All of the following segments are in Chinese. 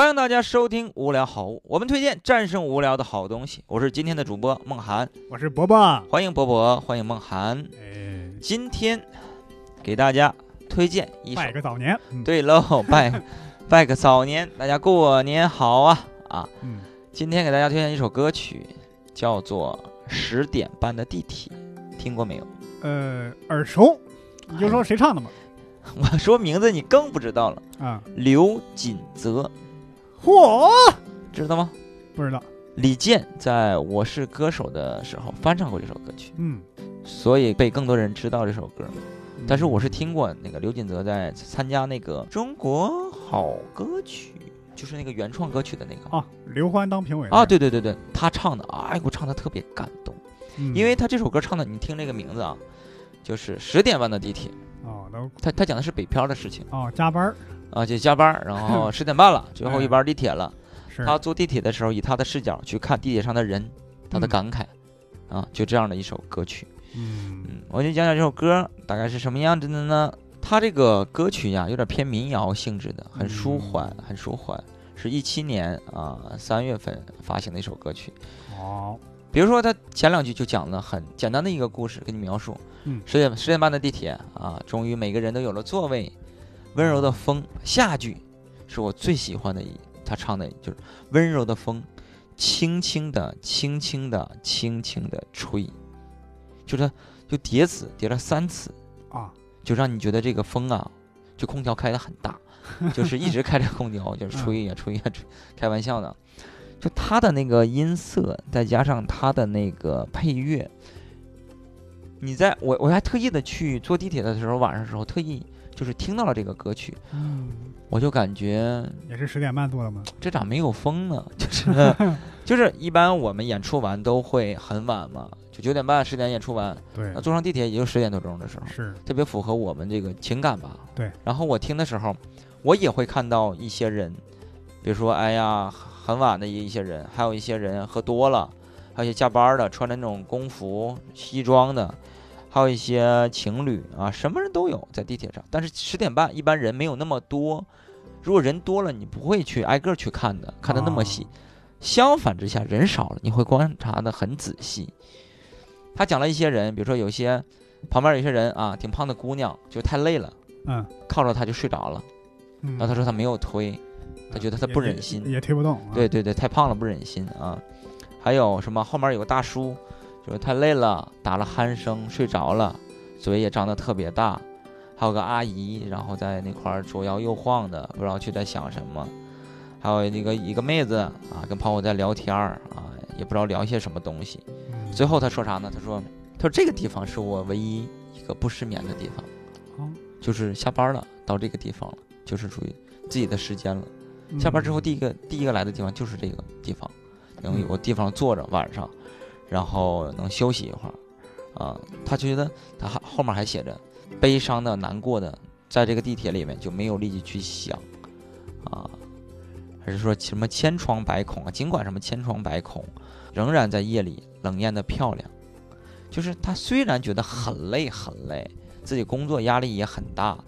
欢迎大家收听《无聊好物》，我们推荐战胜无聊的好东西。我是今天的主播梦涵，我是伯伯。欢迎伯伯，欢迎梦涵。哎，今天给大家推荐一首拜，个早年。嗯，对喽，拜 拜个早年，大家过年好啊啊！嗯，今天给大家推荐一首歌曲，叫做《十点半的地铁》，听过没有？呃，耳熟，你就说谁唱的吧。我说名字你更不知道了，啊，刘锦泽，嚯，知道吗？不知道。李健在《我是歌手》的时候翻唱过这首歌曲，嗯，所以被更多人知道这首歌。但是我是嗯听过那个刘锦泽在参加那个中国好歌曲，就是那个原创歌曲的那个。啊，刘欢当评委。啊，，对对对对，他唱的，哎，给我唱的特别感动，嗯。因为他这首歌唱的，你听这个名字啊，就是十点半的地铁，他他讲的是北漂的事情哦加班儿啊，就加班儿，然后 十点半了，最后一班地铁了，是他坐地铁的时候，以他的视角去看地铁上的人，他的嗯感慨，啊，就这样的一首歌曲。嗯嗯，我就讲讲这首歌大概是什么样子的呢？它这个歌曲呀，有点偏民谣性质的，很舒缓，很舒缓，是一七年啊三月份发行的一首歌曲。哦比如说，他前两句就讲了很简单的一个故事，给你描述。嗯十点十点半的地铁啊，终于每个人都有了座位，温柔的风。下句是我最喜欢的一，他唱的就是温柔的风，轻轻的、轻轻的、轻轻的吹，就是它就叠词叠了三次，啊就让你觉得这个风啊，就空调开的很大，就是一直开着空调，就是吹呀吹呀吹，开玩笑的。就它的那个音色，再加上它的那个配乐，你在我我还特意的去坐地铁的时候，晚上的时候特意就是听到了这个歌曲，嗯，我就感觉也是十点半做的吗？这咋没有风呢？就是 就是一般我们演出完都会很晚嘛，就九点半十点演出完，对那，坐上地铁也就十点多钟的时候，是特别符合我们这个情感吧。对。然后我听的时候，我也会看到一些人，比如说，哎呀，很晚的一些人，还有一些人喝多了，还有些加班的，穿着那种工服西装的，还有一些情侣啊，什么人都有在地铁上。但是十点半一般人没有那么多，如果人多了，你不会去挨个去看的，看的那么细。啊相反之下，人少了，你会观察的很仔细。他讲了一些人，比如说有些旁边有些人啊，挺胖的姑娘，就太累了，嗯靠着他就睡着了。嗯，然后他说他没有推，他觉得他不忍心也也推不动。啊对，对对，太胖了不忍心啊。还有什么后面有个大叔，就是太累了，打了鼾声睡着了，嘴也张得特别大。还有个阿姨，然后在那块儿左摇右晃的，不知道去在想什么。还有那个一个妹子啊，跟朋友在聊天儿啊，也不知道聊些什么东西。嗯最后他说啥呢？他说：“他说这个地方是我唯一一个不失眠的地方，哦就是下班了到这个地方了，就是属于自己的时间了。下班之后嗯第一个第一个来的地方就是这个地方，能有个地方坐着晚上，然后能休息一会儿。啊，他觉得他还后面还写着，悲伤的、难过的，在这个地铁里面就没有力气去想，啊，还是说什么千疮百孔啊？尽管什么千疮百孔，仍然在夜里冷艳的漂亮。就是他虽然觉得很累很累，自己工作压力也很大，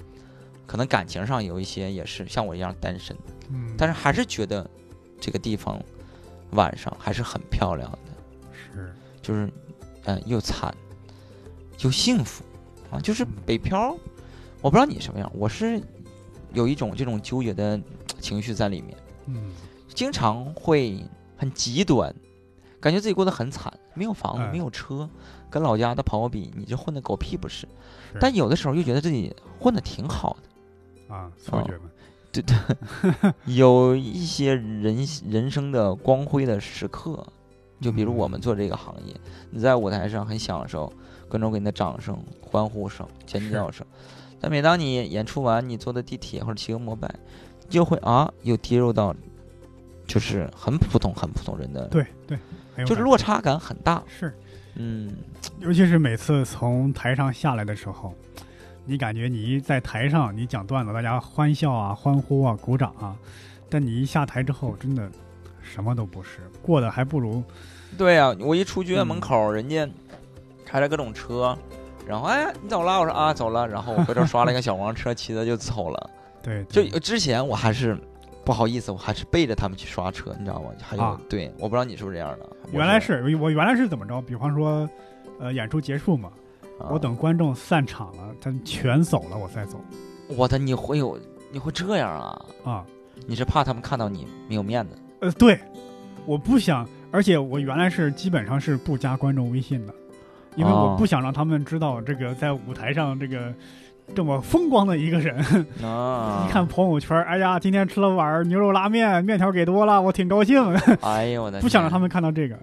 可能感情上有一些也是像我一样单身，嗯，但是还是觉得这个地方晚上还是很漂亮的，是就是嗯、又惨又幸福啊，就是嗯北漂。我不知道你什么样，我是有一种这种纠结的情绪在里面，嗯经常会很极端，感觉自己过得很惨，没有房子，哎没有车，跟老家的朋友比，你这混的狗屁不是。是但有的时候又觉得自己混的挺好的。啊，错觉嘛。对对，有一些人人生的光辉的时刻，就比如我们做这个行业，你在舞台上很享受观众给你的掌声、欢呼声、尖叫声，但每当你演出完，你坐的地铁或者骑个摩拜，就会啊，又跌入到就是很普通、很普通人的，对对，就是落差感很大。是，嗯，尤其是每次从台上下来的时候，你感觉你一在台上你讲段子，大家欢笑啊、欢呼啊、鼓掌啊，但你一下台之后，真的什么都不是，过得还不如对呀、我一出剧院门嗯口，人家开着各种车，然后哎，你走了？我说啊，走了。然后我回头刷了一个小黄车，骑着就走了。对，就之前我还是不好意思，我还是背着他们去刷车，你知道吗？还有、啊对，我不知道你是不是这样的。原来是我原来是怎么着？比方说，呃，演出结束嘛，啊我等观众散场了，他们全走了，我再走我的，你会有你会这样啊？啊。你是怕他们看到你没有面子？呃，对，我不想，而且我原来是基本上是不加观众微信的，因为哦我不想让他们知道这个在舞台上这个这么风光的一个人。啊，一看朋友圈，哎呀，今天吃了碗牛肉拉面，面条给多了，我挺高兴。哎呦我的，不想让他。们看到这个。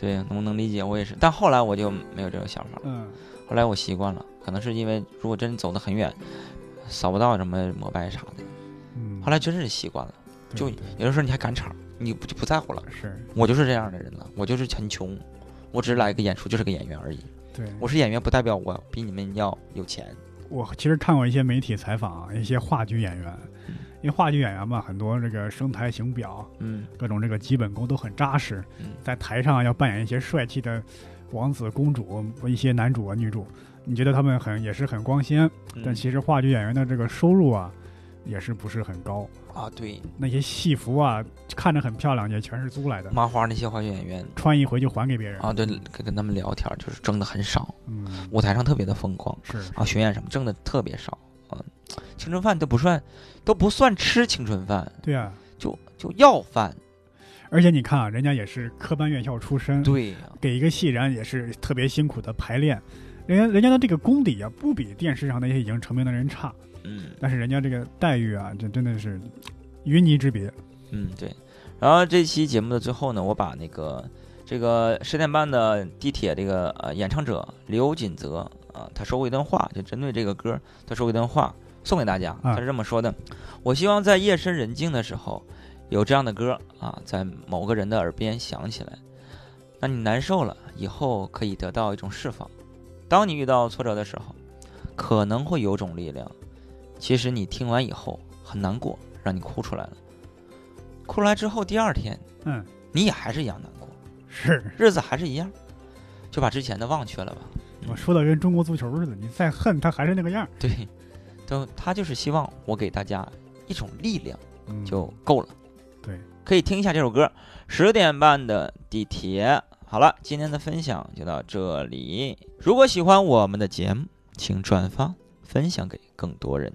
对，能不能理解，我也是。但后来我就没有这种想法了，嗯，后来我习惯了，可能是因为如果真走得很远，扫不到什么膜拜啥的，嗯后来真是习惯了。就有的时候你还赶场，你不就不在乎了。是我就是这样的人了，我就是很穷，我只是来个演出，就是个演员而已。对。我是演员，不代表我比你们要有钱。我其实看过一些媒体采访啊，一些话剧演员，嗯因为话剧演员嘛，很多这个声台形表，嗯各种这个基本功都很扎实，嗯在台上要扮演一些帅气的王子公主，一些男主啊女主，你觉得他们很也是很光鲜，但嗯其实话剧演员的这个收入啊，也是不是很高，啊，对，那些戏服啊看着很漂亮，也全是租来的，麻花那些话剧演员。穿一回就还给别人。啊，对，跟跟他们聊天就是挣的很少，嗯，舞台上特别的风光是啊，巡演什么挣的特别少。啊，青春饭都不算，都不算吃青春饭，对啊。就就要饭。而且你看啊，人家也是科班院校出身，对。呀、给一个戏人也是特别辛苦的排练，人家人家的这个功底啊，不比电视上那些已经成名的人差，嗯但是人家这个待遇啊，这真的是云泥之别。嗯，对。然后这期节目的最后呢，我把那个这个十点半的地铁这个呃演唱者刘锦泽啊，他说过一段话，就针对这个歌，他说过一段话送给大家。啊他是这么说的：我希望在夜深人静的时候，有这样的歌啊，在某个人的耳边响起来，那你难受了以后可以得到一种释放。当你遇到挫折的时候，可能会有种力量，其实你听完以后很难过，让你哭出来了。哭出来之后，第二天嗯，你也还是一样难过，是日子还是一样，就把之前的忘却了吧。我说的跟中国足球似的，你再恨他还是那个样儿，对，都他就是希望我给大家一种力量嗯就够了。对，可以听一下这首歌，十点半的地铁。好了，今天的分享就到这里。如果喜欢我们的节目，请转发分享给更多人。